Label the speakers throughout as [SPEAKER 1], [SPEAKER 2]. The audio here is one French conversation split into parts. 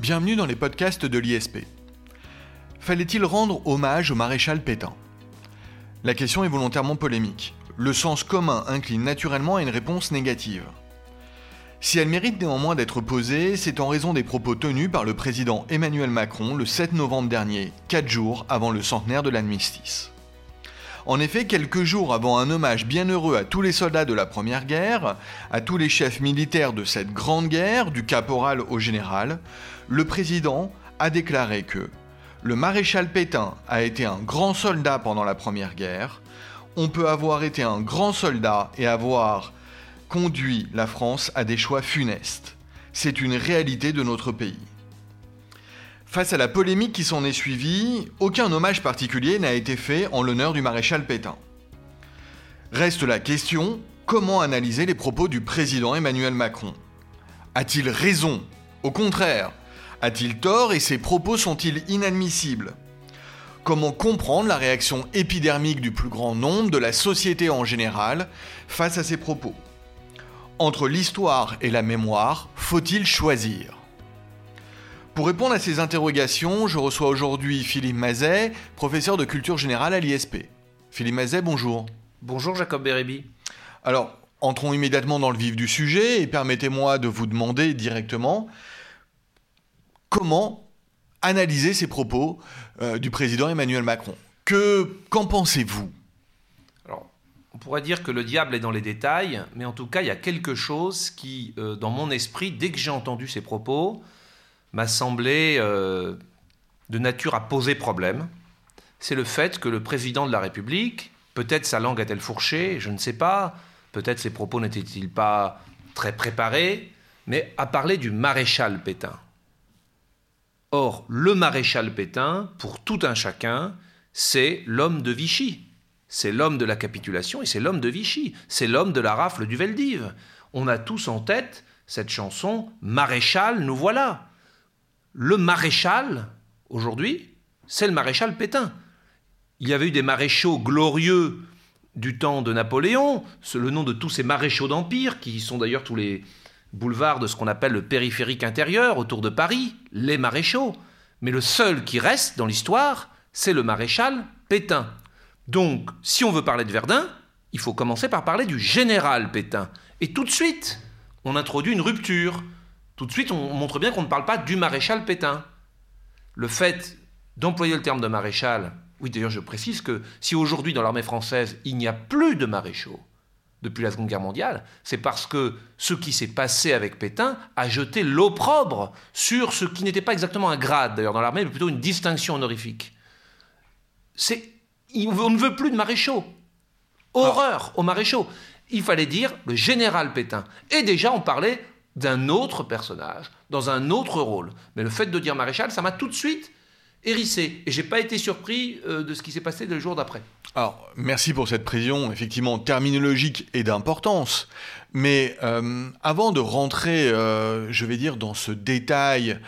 [SPEAKER 1] Bienvenue dans les podcasts de l'ISP. Fallait-il rendre hommage au maréchal Pétain? La question est volontairement polémique. Le sens commun incline naturellement à une réponse négative. Si elle mérite néanmoins d'être posée, c'est en raison des propos tenus par le président Emmanuel Macron le 7 novembre dernier, 4 jours avant le centenaire de l'armistice. En effet, quelques jours avant un hommage bienheureux à tous les soldats de la Première Guerre, à tous les chefs militaires de cette grande guerre, du caporal au général, le président a déclaré que le maréchal Pétain a été un grand soldat pendant la Première Guerre, on peut avoir été un grand soldat et avoir conduit la France à des choix funestes. C'est une réalité de notre pays. Face à la polémique qui s'en est suivie, aucun hommage particulier n'a été fait en l'honneur du maréchal Pétain. Reste la question, comment analyser les propos du président Emmanuel Macron? A-t-il raison? Au contraire, a-t-il tort et ses propos sont-ils inadmissibles? Comment comprendre la réaction épidermique du plus grand nombre de la société en général face à ces propos? Entre l'histoire et la mémoire, faut-il choisir? Pour répondre à ces interrogations, je reçois aujourd'hui Philippe Mazet, professeur de culture générale à l'ISP. Philippe Mazet, bonjour.
[SPEAKER 2] Bonjour Jacob Bérébi.
[SPEAKER 1] Alors, entrons immédiatement dans le vif du sujet et permettez-moi de vous demander directement comment analyser ces propos euh, du président Emmanuel Macron. Que, qu'en pensez-vous?
[SPEAKER 2] Alors, on pourrait dire que le diable est dans les détails, mais en tout cas, il y a quelque chose qui, euh, dans mon esprit, dès que j'ai entendu ces propos, m'a semblé euh, de nature à poser problème. C'est le fait que le président de la République, peut-être sa langue a-t-elle fourché, je ne sais pas, peut-être ses propos n'étaient-ils pas très préparés, mais a parlé du maréchal Pétain. Or, le maréchal Pétain, pour tout un chacun, c'est l'homme de Vichy. C'est l'homme de la capitulation et c'est l'homme de Vichy. C'est l'homme de la rafle du Veldiv. On a tous en tête cette chanson Maréchal, nous voilà le maréchal, aujourd'hui, c'est le maréchal Pétain. Il y avait eu des maréchaux glorieux du temps de Napoléon, le nom de tous ces maréchaux d'Empire, qui sont d'ailleurs tous les boulevards de ce qu'on appelle le périphérique intérieur autour de Paris, les maréchaux. Mais le seul qui reste dans l'histoire, c'est le maréchal Pétain. Donc, si on veut parler de Verdun, il faut commencer par parler du général Pétain. Et tout de suite, on introduit une rupture. Tout de suite, on montre bien qu'on ne parle pas du maréchal Pétain. Le fait d'employer le terme de maréchal, oui d'ailleurs je précise que si aujourd'hui dans l'armée française il n'y a plus de maréchaux depuis la Seconde Guerre mondiale, c'est parce que ce qui s'est passé avec Pétain a jeté l'opprobre sur ce qui n'était pas exactement un grade d'ailleurs dans l'armée, mais plutôt une distinction honorifique. On ne veut plus de maréchaux. Horreur aux maréchaux. Il fallait dire le général Pétain. Et déjà on parlait d'un autre personnage, dans un autre rôle. Mais le fait de dire maréchal, ça m'a tout de suite hérissé. Et j'ai pas été surpris euh, de ce qui s'est passé le jour d'après.
[SPEAKER 1] Alors, merci pour cette précision, effectivement, terminologique et d'importance. Mais euh, avant de rentrer, euh, je vais dire, dans ce détail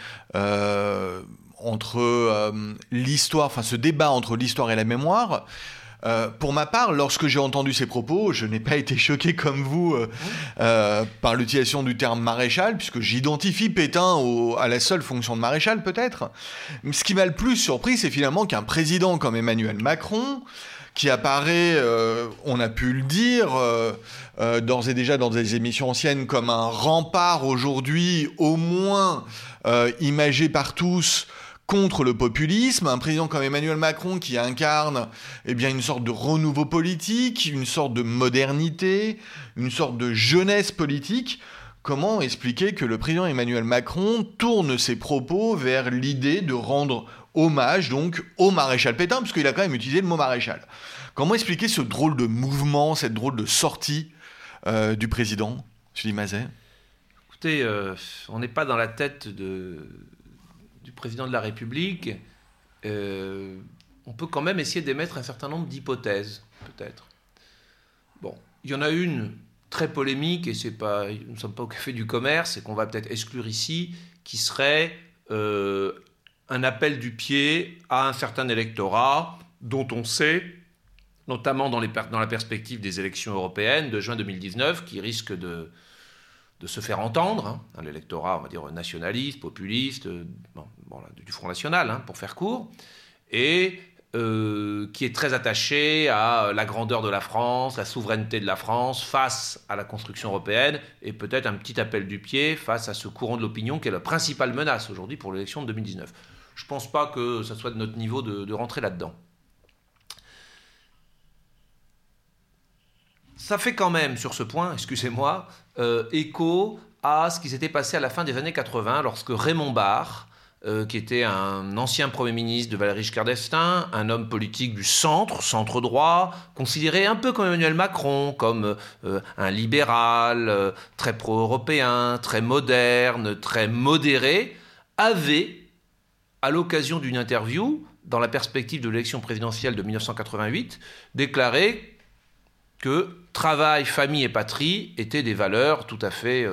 [SPEAKER 1] entre l'histoire, enfin ce débat entre l'histoire et la mémoire, euh, pour ma part, lorsque j'ai entendu ces propos, je n'ai pas été choqué comme vous euh, euh, par l'utilisation du terme maréchal, puisque j'identifie Pétain à la seule fonction de maréchal peut-être. Ce qui m'a le plus surpris, c'est finalement qu'un président comme Emmanuel Macron, qui apparaît, on a pu le dire, d'ores et déjà dans des émissions anciennes comme un rempart aujourd'hui, au moins imagé par tous, contre le populisme, un président comme Emmanuel Macron qui incarne eh bien, une sorte de renouveau politique, une sorte de modernité, une sorte de jeunesse politique. Comment expliquer que le président Emmanuel Macron tourne ses propos vers l'idée de rendre hommage donc au maréchal Pétain, puisqu'il a quand même utilisé le mot maréchal? Comment expliquer ce drôle de mouvement, cette drôle de sortie euh, du président, Julie Mazet?
[SPEAKER 2] Écoutez, euh, on n'est pas dans la tête de, du président de la République, euh, on peut quand même essayer d'émettre un certain nombre d'hypothèses, peut-être. Bon, il y en a une très polémique, et c'est pas, nous ne sommes pas au café du commerce, et qu'on va peut-être exclure ici, qui serait euh, un appel du pied à un certain électorat dont on sait, notamment dans, dans la perspective des élections européennes de juin 2019, qui risque de, de se faire entendre, hein, un électorat, on va dire, nationaliste, populiste, du Front National, hein, pour faire court, et euh, qui est très attaché à la grandeur de la France, la souveraineté de la France face à la construction européenne, et peut-être un petit appel du pied face à ce courant de l'opinion qui est la principale menace aujourd'hui pour l'élection de 2019. Je ne pense pas que ça soit de notre niveau de, rentrer là-dedans. Ça fait quand même, sur ce point, excusez-moi, euh, écho à ce qui s'était passé à la fin des années 80 lorsque Raymond Barre, euh, qui était un ancien Premier ministre de Valéry Giscard d'Estaing, un homme politique du centre, centre droit, considéré un peu comme Emmanuel Macron, comme euh, un libéral, euh, très pro-européen, très moderne, très modéré, avait, à l'occasion d'une interview, dans la perspective de l'élection présidentielle de 1988, déclaré que travail, famille et patrie étaient des valeurs tout à fait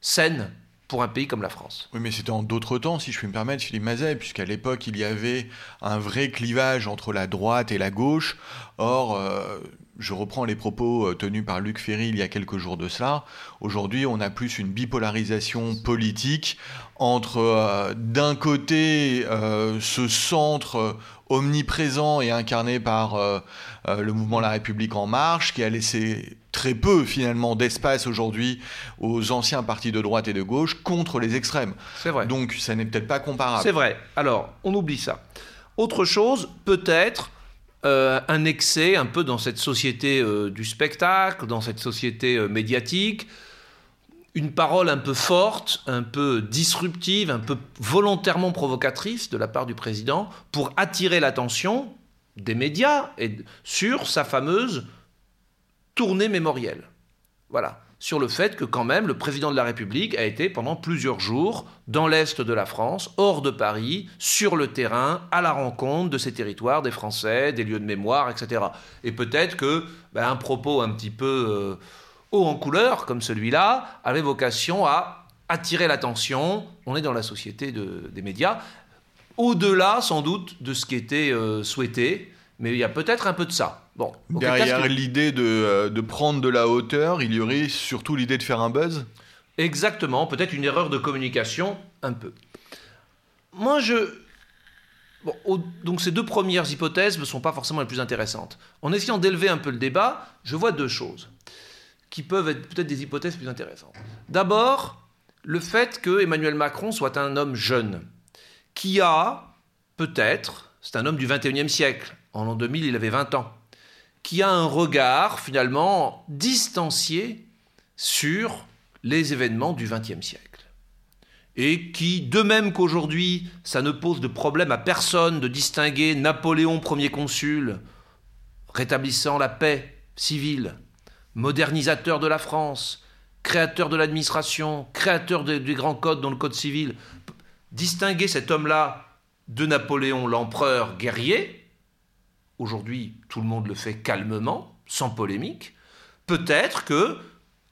[SPEAKER 2] saines pour un pays comme la France.
[SPEAKER 1] Oui, mais c'était en d'autres temps, si je puis me permettre, Philippe Mazet, puisqu'à l'époque, il y avait un vrai clivage entre la droite et la gauche. Or, euh, je reprends les propos euh, tenus par Luc Ferry il y a quelques jours de cela. Aujourd'hui, on a plus une bipolarisation politique entre, euh, d'un côté, ce centre omniprésent et incarné par le mouvement La République en marche, qui a laissé très peu finalement d'espace aujourd'hui aux anciens partis de droite et de gauche contre les extrêmes.
[SPEAKER 2] C'est vrai.
[SPEAKER 1] Donc ça n'est peut-être pas comparable.
[SPEAKER 2] C'est vrai. Alors, on oublie ça. Autre chose, peut-être euh, un excès un peu dans cette société euh, du spectacle, dans cette société euh, médiatique, une parole un peu forte, un peu disruptive, un peu volontairement provocatrice de la part du président pour attirer l'attention des médias et sur sa fameuse tournée mémorielle. Voilà. Sur le fait que, quand même, le président de la République a été pendant plusieurs jours dans l'Est de la France, hors de Paris, sur le terrain, à la rencontre de ces territoires, des Français, des lieux de mémoire, etc. Et peut-être que ben, un propos un petit peu euh, haut en couleur, comme celui-là, avait vocation à attirer l'attention. On est dans la société des médias. Au-delà, sans doute, de ce qui était euh, souhaité, mais il y a peut-être un peu de ça. Bon,
[SPEAKER 1] Derrière l'idée euh, de, prendre de la hauteur, il y aurait surtout l'idée de faire un buzz?
[SPEAKER 2] Exactement, peut-être une erreur de communication, un peu. Moi, je... donc ces deux premières hypothèses ne sont pas forcément les plus intéressantes. En essayant d'élever un peu le débat, je vois deux choses qui peuvent être peut-être des hypothèses plus intéressantes. D'abord, le fait que Emmanuel Macron soit un homme jeune, qui a, peut-être, c'est un homme du 21e siècle, en l'an 2000 il avait 20 ans, qui a un regard finalement distancié sur les événements du XXe siècle. Et qui, de même qu'aujourd'hui, ça ne pose de problème à personne de distinguer Napoléon premier consul, rétablissant la paix civile, modernisateur de la France, créateur de l'administration, créateur des grands codes dans le code civil, distinguer cet homme-là de Napoléon l'empereur guerrier, Aujourd'hui, tout le monde le fait calmement, sans polémique. Peut-être que,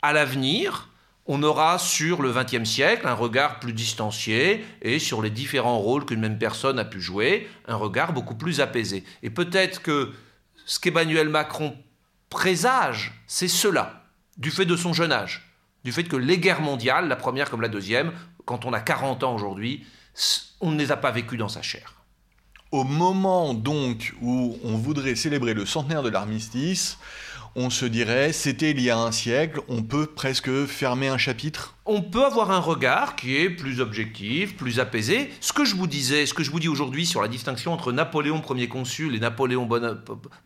[SPEAKER 2] à l'avenir, on aura sur le XXe siècle un regard plus distancié et sur les différents rôles qu'une même personne a pu jouer, un regard beaucoup plus apaisé. Et peut-être que ce qu'Emmanuel Macron présage, c'est cela, du fait de son jeune âge, du fait que les guerres mondiales, la première comme la deuxième, quand on a 40 ans aujourd'hui, on ne les a pas vécues dans sa chair.
[SPEAKER 1] Au moment donc où on voudrait célébrer le centenaire de l'armistice, on se dirait, c'était il y a un siècle, on peut presque fermer un chapitre
[SPEAKER 2] On peut avoir un regard qui est plus objectif, plus apaisé. Ce que je vous disais, ce que je vous dis aujourd'hui sur la distinction entre Napoléon Ier consul et Napoléon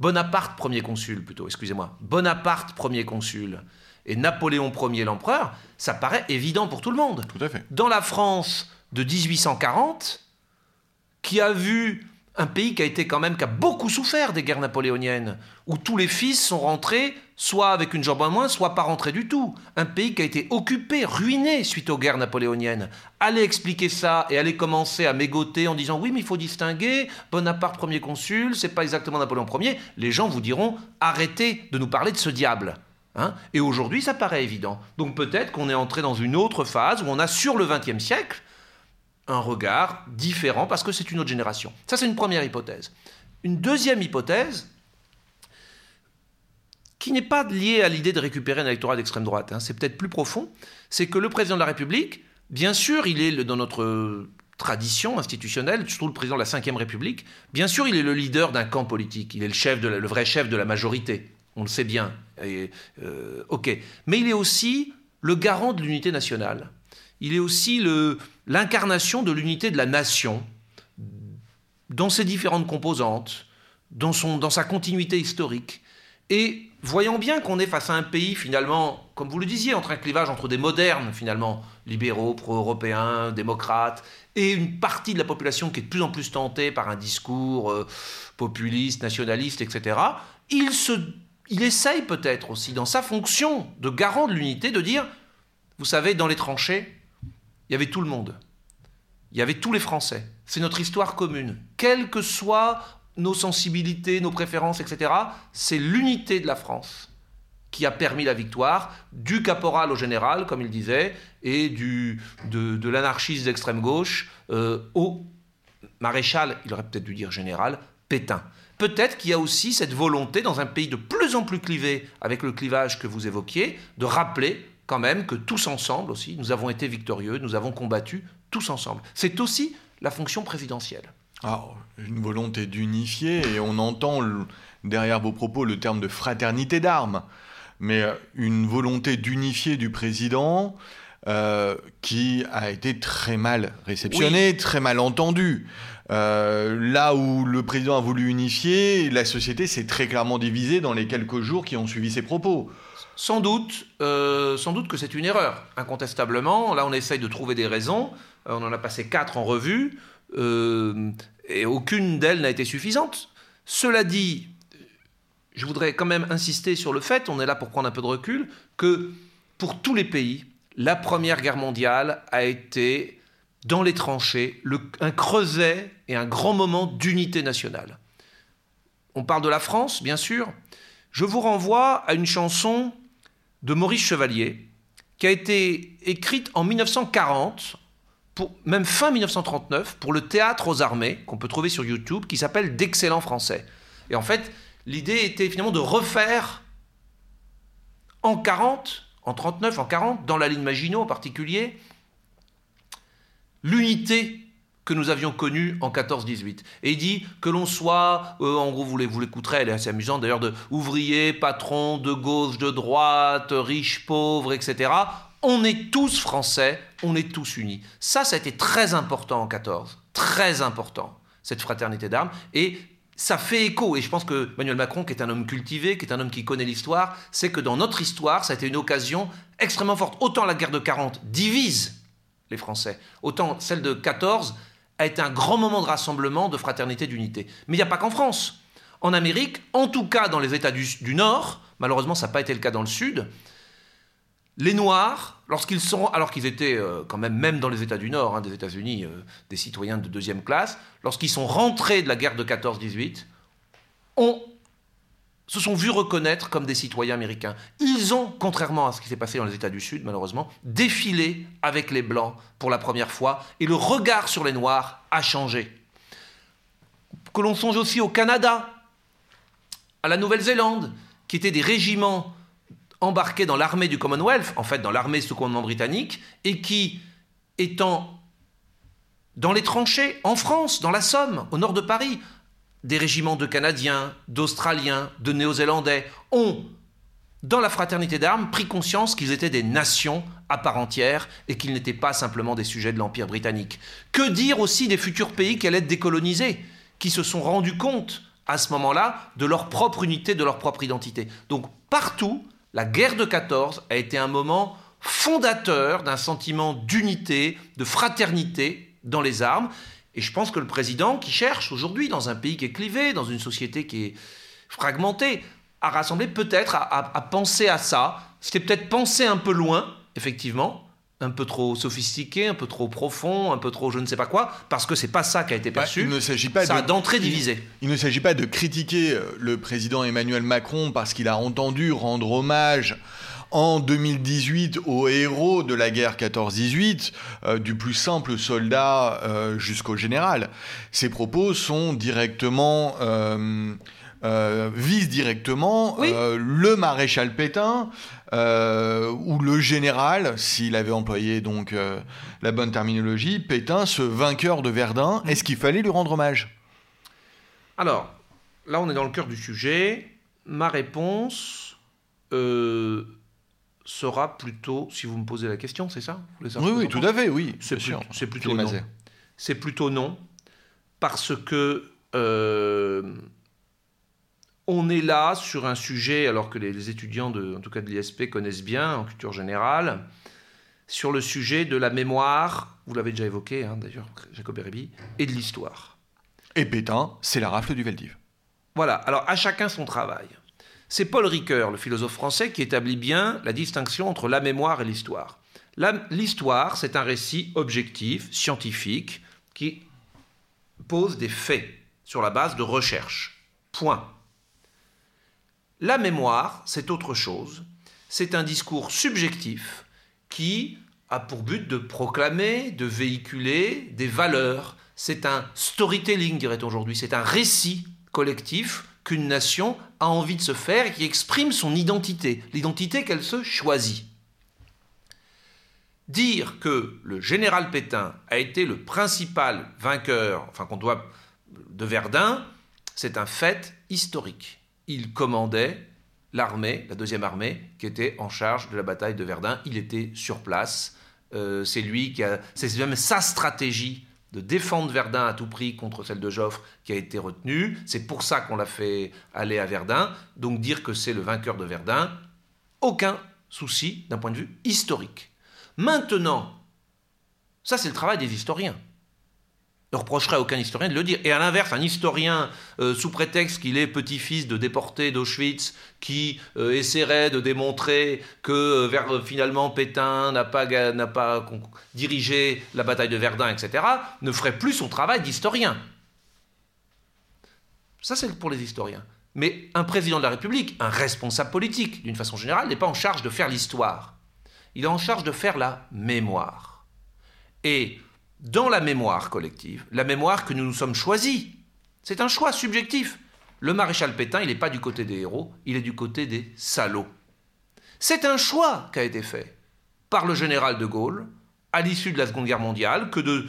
[SPEAKER 2] Bonaparte Premier consul, plutôt, excusez-moi, Bonaparte Premier consul et Napoléon Ier l'empereur, ça paraît évident pour tout le monde.
[SPEAKER 1] Tout à fait.
[SPEAKER 2] Dans la France de 1840, qui a vu un pays qui a été quand même qui a beaucoup souffert des guerres napoléoniennes, où tous les fils sont rentrés soit avec une jambe en moins, soit pas rentrés du tout. Un pays qui a été occupé, ruiné suite aux guerres napoléoniennes. Allez expliquer ça et allez commencer à mégoter en disant oui mais il faut distinguer Bonaparte premier consul, c'est pas exactement Napoléon Ier. Les gens vous diront arrêtez de nous parler de ce diable. Hein et aujourd'hui ça paraît évident. Donc peut-être qu'on est entré dans une autre phase où on a sur le XXe siècle un regard différent parce que c'est une autre génération. Ça, c'est une première hypothèse. Une deuxième hypothèse, qui n'est pas lié à l'idée de récupérer un électorat d'extrême droite. Hein. C'est peut-être plus profond. C'est que le président de la République, bien sûr, il est dans notre tradition institutionnelle, surtout le président de la Ve République, bien sûr, il est le leader d'un camp politique. Il est le, chef le vrai chef de la majorité. On le sait bien. Et, euh. Mais il est aussi le garant de l'unité nationale. Il est aussi l'incarnation de l'unité de la nation dans ses différentes composantes, dans, son, dans sa continuité historique. Et voyant bien qu'on est face à un pays finalement, comme vous le disiez, entre un clivage entre des modernes finalement, libéraux, pro-européens, démocrates, et une partie de la population qui est de plus en plus tentée par un discours euh, populiste, nationaliste, etc., il, se, il essaye peut-être aussi, dans sa fonction de garant de l'unité, de dire, vous savez, dans les tranchées, il y avait tout le monde. Il y avait tous les Français. C'est notre histoire commune. Quelles que soient nos sensibilités, nos préférences, etc., c'est l'unité de la France qui a permis la victoire, du caporal au général, comme il disait, et du, de, l'anarchiste d'extrême gauche euh, au maréchal, il aurait peut-être dû dire général, Pétain. Peut-être qu'il y a aussi cette volonté, dans un pays de plus en plus clivé, avec le clivage que vous évoquiez, de rappeler quand même que tous ensemble aussi, nous avons été victorieux, nous avons combattu tous ensemble. C'est aussi la fonction présidentielle.
[SPEAKER 1] Alors, une volonté d'unifier, et on entend derrière vos propos le terme de fraternité d'armes, mais euh, une volonté d'unifier du président euh, qui a été très mal réceptionnée, très mal entendue. Euh, là où le président a voulu unifier, la société s'est très clairement divisée dans les quelques jours qui ont suivi ses propos.
[SPEAKER 2] Sans doute, sans doute que c'est une erreur, incontestablement. Là, on essaye de trouver des raisons. on en a passé quatre en revue et aucune d'elles n'a été suffisante. Cela dit, je voudrais quand même insister sur le fait, on est là pour prendre un peu de recul, que pour tous les pays, la Première Guerre mondiale a été, dans les tranchées, un creuset et un grand moment d'unité nationale. On parle de la France, bien sûr. Je vous renvoie à une chanson de Maurice Chevalier, qui a été écrite en 1940 même fin 1939, pour le théâtre aux armées, qu'on peut trouver sur YouTube, qui s'appelle D'excellents Français. Et en fait, l'idée était finalement de refaire en 40, en 39, en 40, dans la ligne Maginot en particulier, l'unité que nous avions connue en 14-18. Et il dit que l'on soit, euh, en gros, vous l'écouterez, elle est assez amusante d'ailleurs, de ouvrier, patron, de gauche, de droite, riche, pauvre, etc on est tous français, on est tous unis. Ça, ça a été très important en 14, très important, cette fraternité d'armes. Et ça fait écho, et je pense que Emmanuel Macron, qui est un homme cultivé, qui est un homme qui connaît l'histoire, c'est que dans notre histoire, ça a été une occasion extrêmement forte. Autant la guerre de 40 divise les Français, autant celle de 14 a été un grand moment de rassemblement, de fraternité, d'unité. Mais il n'y a pas qu'en France. En Amérique, en tout cas dans les États du, Nord, malheureusement ça n'a pas été le cas dans le Sud, les Noirs, lorsqu'ils sont, alors qu'ils étaient euh, quand même, même dans les États du Nord, hein, des États-Unis, euh, des citoyens de deuxième classe, lorsqu'ils sont rentrés de la guerre de 14-18, se sont vus reconnaître comme des citoyens américains. Ils ont, contrairement à ce qui s'est passé dans les États du Sud, malheureusement, défilé avec les Blancs pour la première fois, et le regard sur les Noirs a changé. Que l'on songe aussi au Canada, à la Nouvelle-Zélande, qui étaient des régiments embarqués dans l'armée du Commonwealth, en fait dans l'armée sous commandement britannique, et qui, étant dans les tranchées, en France, dans la Somme, au nord de Paris, des régiments de Canadiens, d'Australiens, de Néo-Zélandais ont, dans la fraternité d'armes, pris conscience qu'ils étaient des nations à part entière et qu'ils n'étaient pas simplement des sujets de l'Empire britannique. Que dire aussi des futurs pays qui allaient être décolonisés, qui se sont rendus compte à ce moment-là de leur propre unité, de leur propre identité? Donc partout, la guerre de 14 a été un moment fondateur d'un sentiment d'unité, de fraternité dans les armes. Et je pense que le président qui cherche aujourd'hui, dans un pays qui est clivé, dans une société qui est fragmentée, a rassemblé peut-être à, penser à ça. C'était peut-être penser un peu loin, effectivement, un peu trop sophistiqué, un peu trop profond, un peu trop je ne sais pas quoi, parce que c'est pas ça qui a été bah, perçu.
[SPEAKER 1] il ne s'agit pas
[SPEAKER 2] ça d'entrée divisé.
[SPEAKER 1] Il, ne s'agit pas de critiquer euh, le président Emmanuel Macron parce qu'il a entendu rendre hommage en 2018 aux héros de la guerre 14-18, euh, du plus simple soldat euh, jusqu'au général. Ces propos sont directement euh, vise directement
[SPEAKER 2] Oui.
[SPEAKER 1] le maréchal Pétain ou le général, s'il avait employé donc la bonne terminologie, Pétain, ce vainqueur de Verdun. Est-ce qu'il fallait lui rendre hommage?
[SPEAKER 2] Alors, là, on est dans le cœur du sujet. Ma réponse euh, sera plutôt, si vous me posez la question, c'est ça
[SPEAKER 1] Oui, tout à fait, oui.
[SPEAKER 2] C'est plus- plutôt non. C'est plutôt non, parce que euh, on est là sur un sujet, alors que les, les étudiants, de, en tout cas de l'ISP, connaissent bien en culture générale, sur le sujet de la mémoire, vous l'avez déjà évoqué hein, d'ailleurs, Jacob Erebi, et de l'histoire.
[SPEAKER 1] Et Pétain, c'est la rafle du Veldiv.
[SPEAKER 2] Voilà, alors à chacun son travail. C'est Paul Ricoeur, le philosophe français, qui établit bien la distinction entre la mémoire et l'histoire. L'histoire, c'est un récit objectif, scientifique, qui pose des faits sur la base de recherches. Point. La mémoire, c'est autre chose. C'est un discours subjectif qui a pour but de proclamer, de véhiculer des valeurs. C'est un storytelling, dirait-on aujourd'hui. C'est un récit collectif qu'une nation envie de se faire et qui exprime son identité, l'identité qu'elle se choisit. Dire que le général Pétain a été le principal vainqueur, enfin qu'on doit de Verdun, c'est un fait historique. Il commandait l'armée, la deuxième armée, qui était en charge de la bataille de Verdun. Il était sur place. Euh, c'est lui qui a, c'est même sa stratégie de défendre Verdun à tout prix contre celle de Joffre qui a été retenue. C'est pour ça qu'on l'a fait aller à Verdun. Donc dire que c'est le vainqueur de Verdun, aucun souci d'un point de vue historique. Maintenant, ça c'est le travail des historiens. Ne reprocherait aucun historien de le dire. Et à l'inverse, un historien, euh, sous prétexte qu'il est petit-fils de déportés d'Auschwitz, qui euh, essaierait de démontrer que euh, vers, finalement Pétain n'a pas, pas dirigé la bataille de Verdun, etc., ne ferait plus son travail d'historien. Ça, c'est pour les historiens. Mais un président de la République, un responsable politique, d'une façon générale, n'est pas en charge de faire l'histoire. Il est en charge de faire la mémoire. Et dans la mémoire collective, la mémoire que nous nous sommes choisis, c'est un choix subjectif. Le maréchal Pétain, il n'est pas du côté des héros, il est du côté des salauds. C'est un choix qui a été fait par le général de Gaulle à l'issue de la Seconde Guerre mondiale que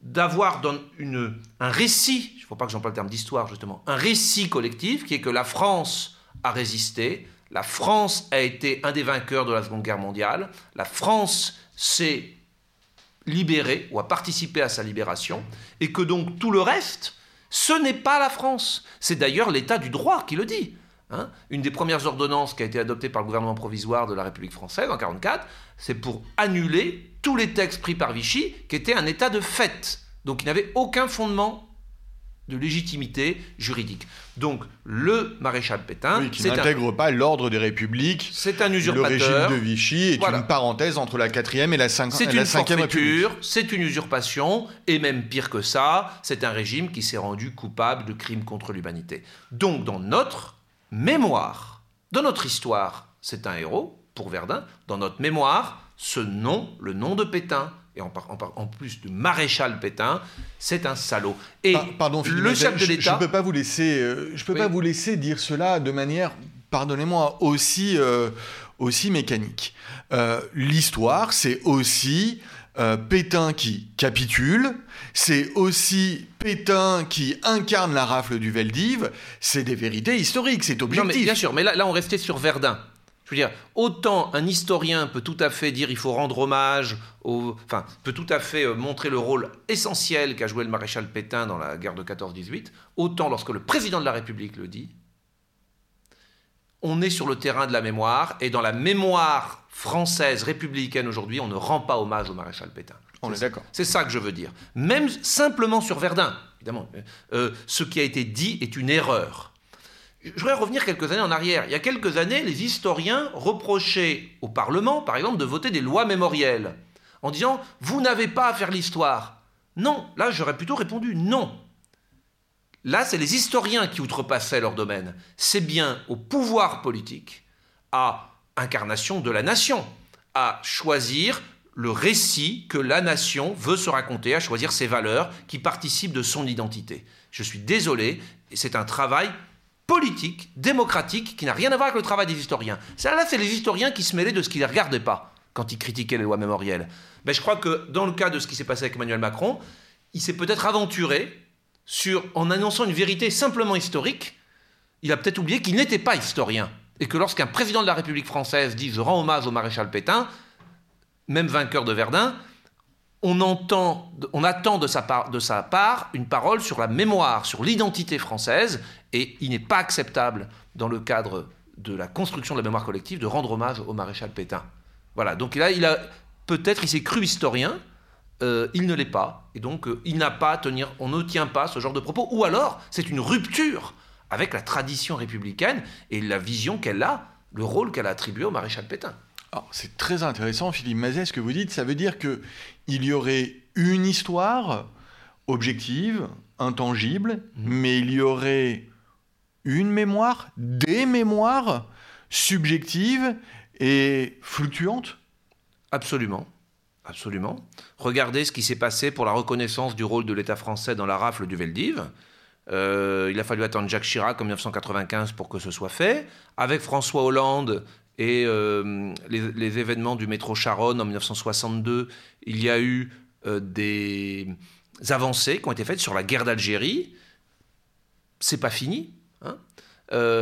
[SPEAKER 2] d'avoir un récit, il ne faut pas que j'emploie le terme d'histoire justement, un récit collectif qui est que la France a résisté, la France a été un des vainqueurs de la Seconde Guerre mondiale, la France s'est libérée ou a participé à sa libération, et que donc tout le reste, ce n'est pas la France. C'est d'ailleurs l'état du droit qui le dit. hein. Une des premières ordonnances qui a été adoptée par le gouvernement provisoire de la République française en 1944, c'est pour annuler tous les textes pris par Vichy qui étaient un état de fait, donc qui n'avaient aucun fondement de légitimité juridique. Donc le maréchal Pétain,
[SPEAKER 1] Oui, qui
[SPEAKER 2] un,
[SPEAKER 1] n'intègre pas l'ordre des républiques.
[SPEAKER 2] c'est un
[SPEAKER 1] Le régime
[SPEAKER 2] usurpateur.
[SPEAKER 1] de Vichy est
[SPEAKER 2] Voilà.
[SPEAKER 1] une parenthèse entre la 4e et la 5
[SPEAKER 2] C'est une
[SPEAKER 1] 5e
[SPEAKER 2] forfaiture, c'est une usurpation, et même pire que ça, c'est un régime qui s'est rendu coupable de crimes contre l'humanité. Donc dans notre mémoire, dans notre histoire, c'est un héros, pour Verdun, dans notre mémoire, ce nom, le nom de Pétain, et en, par- en par- en plus de maréchal Pétain, c'est un salaud. Et
[SPEAKER 1] Pa- Pardon, Philippe
[SPEAKER 2] le chef de
[SPEAKER 1] je- Je
[SPEAKER 2] l'État...
[SPEAKER 1] ne peux pas vous laisser, euh, je peux
[SPEAKER 2] Oui.
[SPEAKER 1] pas vous laisser dire cela de manière, pardonnez-moi, aussi, euh, aussi mécanique. Euh, L'histoire, c'est aussi Pétain qui capitule, c'est aussi Pétain qui incarne la rafle du Veldiv. C'est des vérités historiques, c'est
[SPEAKER 2] Non, mais
[SPEAKER 1] objectif.
[SPEAKER 2] bien sûr, mais là, là, on restait sur Verdun. Je veux dire, autant un historien peut tout à fait dire il faut rendre hommage, au, enfin, peut tout à fait euh, montrer le rôle essentiel qu'a joué le maréchal Pétain dans la guerre de 14-18, autant lorsque le président de la République le dit, on est sur le terrain de la mémoire, et dans la mémoire française républicaine aujourd'hui, on ne rend pas hommage au maréchal Pétain.
[SPEAKER 1] On est d'accord.
[SPEAKER 2] C'est ça que je veux dire. Même simplement sur Verdun, évidemment, euh, ce qui a été dit est une erreur. Je voudrais revenir quelques années en arrière. Il y a quelques années, les historiens reprochaient au Parlement, par exemple, de voter des lois mémorielles, en disant Vous n'avez pas à faire l'histoire. Non, là j'aurais plutôt répondu non. Là, c'est les historiens qui outrepassaient leur domaine. C'est bien au pouvoir politique, à incarnation de la nation, à choisir le récit que la nation veut se raconter, à choisir ses valeurs qui participent de son identité. Je suis désolé, c'est un travail politique, démocratique, qui n'a rien à voir avec le travail des historiens. Ça, là, c'est les historiens qui se mêlaient de ce qu'ils ne regardaient pas quand ils critiquaient les lois mémorielles. Mais je crois que dans le cas de ce qui s'est passé avec Emmanuel Macron, il s'est peut-être aventuré sur, en annonçant une vérité simplement historique, il a peut-être oublié qu'il n'était pas historien. Et que lorsqu'un président de la République française dit Je rends hommage au maréchal Pétain, même vainqueur de Verdun, on, entend, on attend de sa, part, de sa part une parole sur la mémoire, sur l'identité française, et il n'est pas acceptable, dans le cadre de la construction de la mémoire collective, de rendre hommage au maréchal Pétain. Voilà, donc là, il a peut-être, il s'est cru historien, euh, il ne l'est pas, et donc euh, il n'a pas à tenir, on ne tient pas ce genre de propos, ou alors c'est une rupture avec la tradition républicaine et la vision qu'elle a, le rôle qu'elle a attribué au maréchal Pétain.
[SPEAKER 1] C'est très intéressant, Philippe Mazet, ce que vous dites. Ça veut dire qu'il y aurait une histoire objective, intangible, mmh. mais il y aurait une mémoire, des mémoires subjectives et fluctuantes
[SPEAKER 2] Absolument. Absolument. Regardez ce qui s'est passé pour la reconnaissance du rôle de l'État français dans la rafle du Veldiv. Euh, il a fallu attendre Jacques Chirac en 1995 pour que ce soit fait. Avec François Hollande et euh, les, événements du métro Charonne en 1962, il y a eu euh, des avancées qui ont été faites sur la guerre d'Algérie. C'est pas fini. Hein.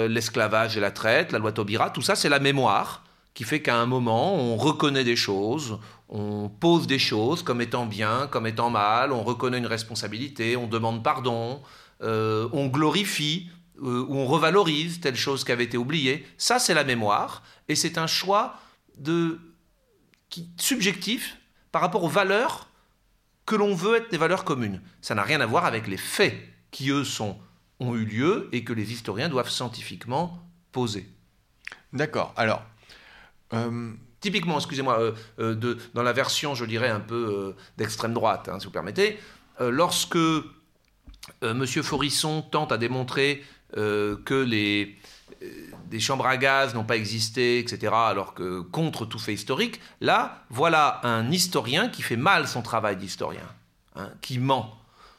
[SPEAKER 2] L'esclavage et la traite, la loi Taubira, tout ça, c'est la mémoire qui fait qu'à un moment, on reconnaît des choses, on pose des choses comme étant bien, comme étant mal, on reconnaît une responsabilité, on demande pardon, euh, on glorifie euh, ou on revalorise telle chose qui avait été oubliée. Ça, c'est la mémoire, et c'est un choix de, subjectif par rapport aux valeurs que l'on veut être des valeurs communes. Ça n'a rien à voir avec les faits qui, eux, sont, ont eu lieu et que les historiens doivent scientifiquement poser.
[SPEAKER 1] D'accord. Alors.
[SPEAKER 2] Euh, Typiquement, excusez-moi, dans la version, je dirais, un peu d'extrême droite, hein, si vous permettez, lorsque euh, Monsieur Forisson tente à démontrer euh, que les, euh, des chambres à gaz n'ont pas existé, etc., alors que contre tout fait historique, là, voilà un historien qui fait mal son travail d'historien, hein, qui ment.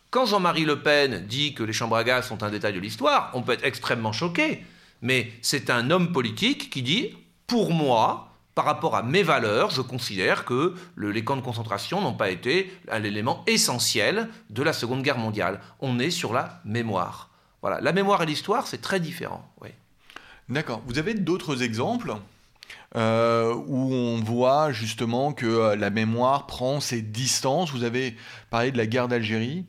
[SPEAKER 2] Quand Jean-Marie Le Pen dit que les chambres à gaz sont un détail de l'histoire, on peut être extrêmement choqué, mais c'est un homme politique qui dit, pour moi, par rapport à mes valeurs, je considère que les camps de concentration n'ont pas été l'élément essentiel de la Seconde Guerre mondiale. On est sur la mémoire. Voilà, la mémoire et l'histoire, c'est très différent. Oui.
[SPEAKER 1] D'accord. Vous avez d'autres exemples euh, où on voit justement que euh, la mémoire prend ses distances? Vous avez parlé de la guerre d'Algérie.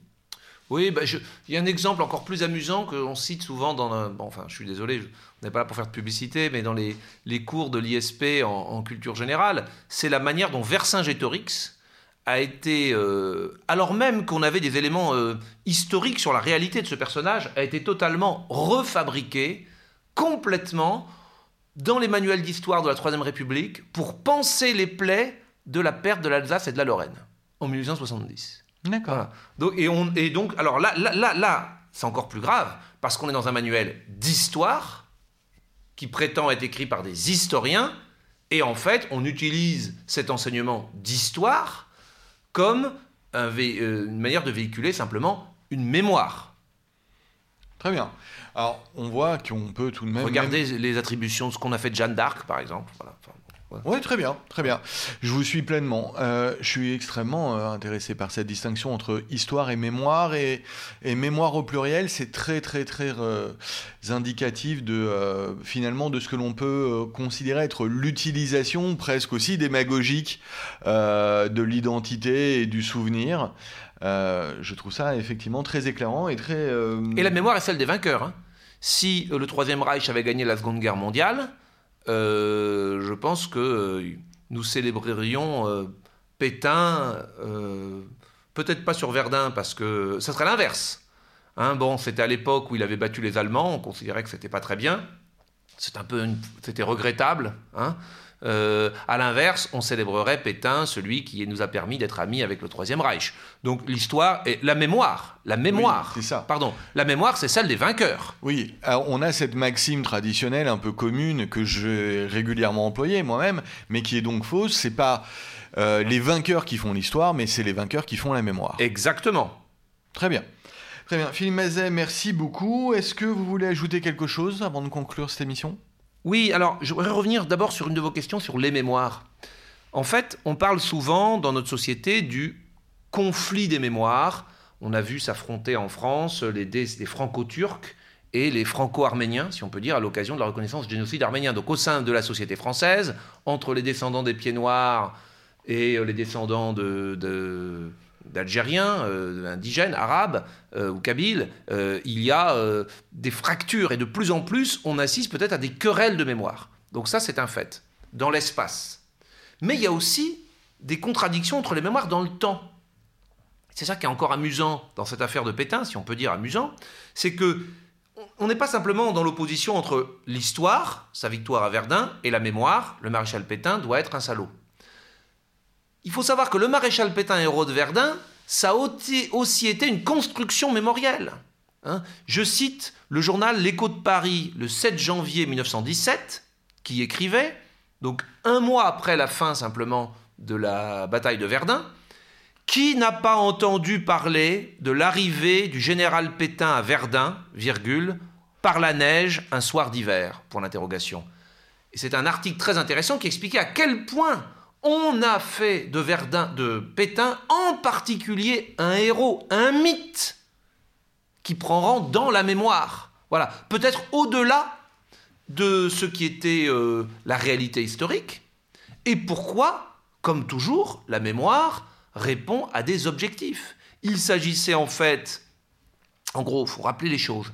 [SPEAKER 2] Oui, bah, il y a un exemple encore plus amusant que l'on cite souvent dans... Bon, enfin, je suis désolé, on n'est pas là pour faire de publicité, mais dans les, cours de l'ISP en, culture générale, c'est la manière dont Vercingétorix a été, euh, alors même qu'on avait des éléments euh, historiques sur la réalité de ce personnage, a été totalement refabriqué, complètement, dans les manuels d'histoire de la Troisième République, pour penser les plaies de la perte de l'Alsace et de la Lorraine, en 1870.
[SPEAKER 1] D'accord.
[SPEAKER 2] Donc, et, on, et donc, alors là, là, là, là c'est encore plus grave, parce qu'on est dans un manuel d'histoire, qui prétend être écrit par des historiens, et en fait, on utilise cet enseignement d'histoire comme euh, une manière de véhiculer simplement une mémoire.
[SPEAKER 1] Très bien. Alors, on voit qu'on peut tout de même...
[SPEAKER 2] Regardez les attributions de ce qu'on a fait de Jeanne d'Arc, par exemple. Voilà.
[SPEAKER 1] Oui, très bien, très bien. Je vous suis pleinement. Euh, je suis extrêmement euh, intéressé par cette distinction entre histoire et mémoire. Et, mémoire au pluriel, c'est très, très, très euh, indicatif de, finalement de ce que l'on peut considérer être l'utilisation presque aussi démagogique de l'identité et du souvenir. je trouve ça effectivement très éclairant et très...
[SPEAKER 2] Et la mémoire est celle des vainqueurs. Hein. Si le Troisième Reich avait gagné la Seconde Guerre mondiale, je pense que euh, nous célébrerions euh, Pétain, peut-être pas sur Verdun, parce que ça serait l'inverse. Hein, bon, c'était à l'époque où il avait battu les Allemands, on considérait que c'était pas très bien. C'est un peu, c'était regrettable. Hein. Euh, à l'inverse, on célébrerait Pétain, celui qui nous a permis d'être amis avec le Troisième Reich. Donc l'histoire et la mémoire, la mémoire,
[SPEAKER 1] c'est ça.
[SPEAKER 2] Pardon, la mémoire, c'est celle des vainqueurs.
[SPEAKER 1] Oui, on a cette maxime traditionnelle un peu commune que j'ai régulièrement employée moi-même, mais qui est donc fausse. C'est pas euh, les vainqueurs qui font l'histoire, mais c'est les vainqueurs qui font la mémoire.
[SPEAKER 2] Exactement.
[SPEAKER 1] Très bien. Très bien. Philippe Mazet, merci beaucoup. Est-ce que vous voulez ajouter quelque chose avant de conclure cette émission?
[SPEAKER 2] Oui, alors je voudrais revenir d'abord sur une de vos questions sur les mémoires. En fait, on parle souvent dans notre société du conflit des mémoires. On a vu s'affronter en France les, franco-turcs et les franco-arméniens, si on peut dire, à l'occasion de la reconnaissance du génocide arménien. Donc au sein de la société française, entre les descendants des pieds noirs et les descendants de, d'Algériens, euh, indigènes, arabes euh, ou kabyles, euh, il y a des fractures et de plus en plus on assiste peut-être à des querelles de mémoire. Donc ça c'est un fait, dans l'espace. Mais il y a aussi des contradictions entre les mémoires dans le temps. C'est ça qui est encore amusant dans cette affaire de Pétain, si on peut dire amusant, c'est que on n'est pas simplement dans l'opposition entre l'histoire, sa victoire à Verdun, et la mémoire, le maréchal Pétain doit être un salaud. Il faut savoir que le maréchal Pétain, héros de Verdun, ça a aussi été une construction mémorielle. Hein. Je cite le journal L'Écho de Paris le 7 janvier 1917, qui écrivait, donc un mois après la fin simplement de la bataille de Verdun, qui n'a pas entendu parler de l'arrivée du général Pétain à Verdun, virgule, par la neige un soir d'hiver? Pour l'interrogation. Et c'est un article très intéressant qui expliquait à quel point on a fait de Verdun, de Pétain en particulier un héros, un mythe qui prend rang dans la mémoire. Voilà, peut-être au-delà de ce qui était euh, la réalité historique. Et pourquoi, comme toujours, la mémoire répond à des objectifs. Il s'agissait en fait, en gros, il faut rappeler les choses.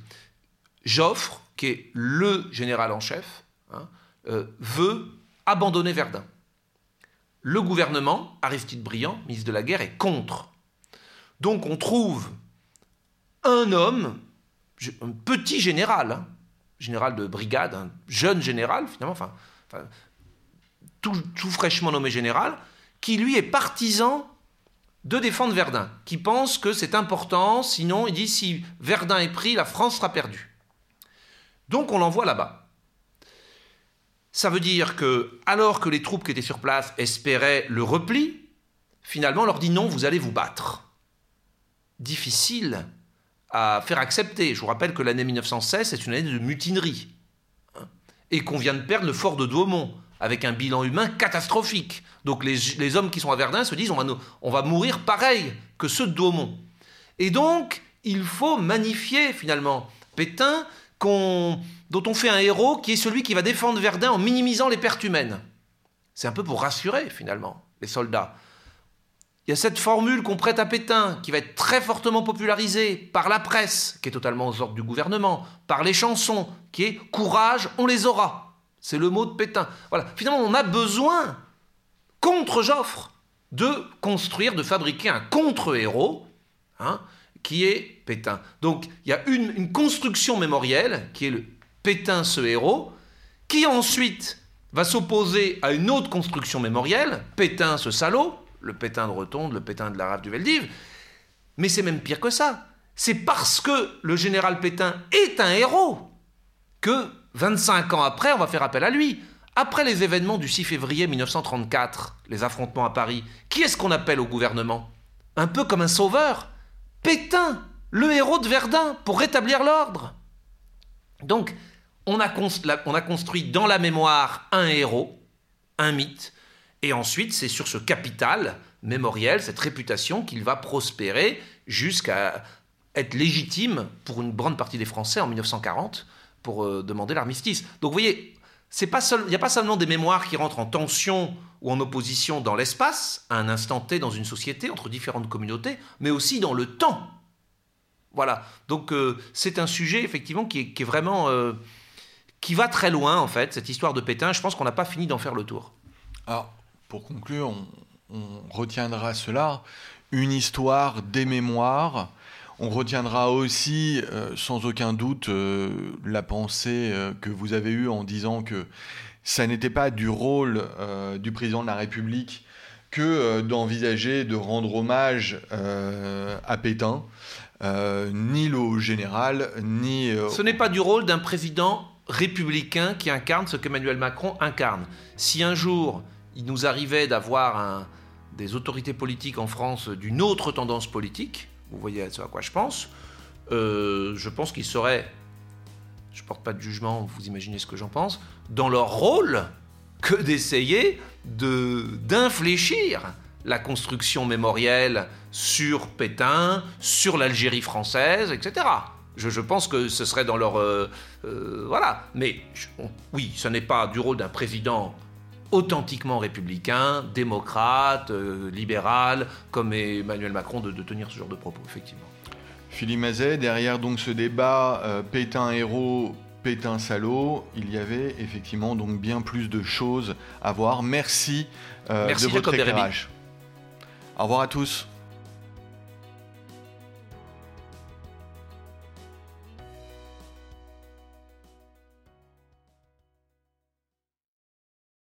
[SPEAKER 2] Joffre, qui est le général en chef, hein, euh, veut abandonner Verdun. Le gouvernement, Aristide Briand, ministre de la Guerre, est contre. Donc on trouve un homme, un petit général, hein, général de brigade, un jeune général finalement, tout, tout, fraîchement nommé général, qui lui est partisan de défendre Verdun, qui pense que c'est important, sinon il dit si Verdun est pris, la France sera perdue. Donc on l'envoie là-bas. Ça veut dire que, alors que les troupes qui étaient sur place espéraient le repli, finalement on leur dit non, vous allez vous battre. Difficile à faire accepter. Je vous rappelle que l'année 1916, c'est une année de mutinerie. Hein, et qu'on vient de perdre le fort de Douaumont avec un bilan humain catastrophique. Donc les, hommes qui sont à Verdun se disent on va, on va mourir pareil que ceux de Daumont. Et donc, il faut magnifier finalement Pétain, dont on fait un héros qui est celui qui va défendre Verdun en minimisant les pertes humaines. C'est un peu pour rassurer finalement les soldats. Il y a cette formule qu'on prête à Pétain, qui va être très fortement popularisée par la presse, qui est totalement aux ordres du gouvernement, par les chansons, qui est Courage, on les aura. C'est le mot de Pétain. Voilà. Finalement, on a besoin, contre Joffre, de construire, de fabriquer un contre-héros, hein, qui est Pétain. Donc, il y a une, construction mémorielle, qui est le Pétain, ce héros, qui ensuite va s'opposer à une autre construction mémorielle, Pétain, ce salaud, le Pétain de Rotonde, le Pétain de la rave du Veldiv. Mais c'est même pire que ça. C'est parce que le général Pétain est un héros que 25 ans après, on va faire appel à lui. Après les événements du 6 février 1934, les affrontements à Paris, qui est-ce qu'on appelle au gouvernement? Un peu comme un sauveur Pétain, le héros de Verdun, pour rétablir l'ordre. Donc, on a, on a construit dans la mémoire un héros, un mythe, et ensuite c'est sur ce capital mémoriel, cette réputation, qu'il va prospérer jusqu'à être légitime pour une grande partie des Français en 1940 pour euh, demander l'armistice. Donc vous voyez, il n'y a pas seulement des mémoires qui rentrent en tension ou en opposition dans l'espace, à un instant T dans une société, entre différentes communautés, mais aussi dans le temps. Voilà. Donc euh, c'est un sujet effectivement qui est, vraiment... Euh, qui va très loin en fait, cette histoire de Pétain. Je pense qu'on n'a pas fini d'en faire le tour.
[SPEAKER 1] Alors, pour conclure, on retiendra cela. Une histoire des mémoires on retiendra aussi, euh, sans aucun doute, euh, la pensée euh, que vous avez eue en disant que ça n'était pas du rôle du président de la République que d'envisager de rendre hommage à Pétain, ni au général, ni...
[SPEAKER 2] Ce n'est pas du rôle d'un président républicain qui incarne ce qu'Emmanuel Macron incarne. Si un jour il nous arrivait d'avoir des autorités politiques en France d'une autre tendance politique, vous voyez à quoi je pense, euh, je pense qu'ils seraient, je porte pas de jugement, vous imaginez ce que j'en pense, dans leur rôle que d'essayer de d'infléchir la construction mémorielle sur Pétain, sur l'Algérie française, etc. Je, pense que ce serait dans leur... Euh, euh, voilà. Mais oui, ce n'est pas du rôle d'un président authentiquement républicain, démocrate, euh, libéral, comme Emmanuel Macron, de, tenir ce genre de propos, effectivement.
[SPEAKER 1] Philippe Mazet, derrière donc ce débat Pétain héros, Pétain salaud, il y avait effectivement donc bien plus de choses à voir. Merci,
[SPEAKER 2] Merci
[SPEAKER 1] de votre éclairage. Au revoir à tous.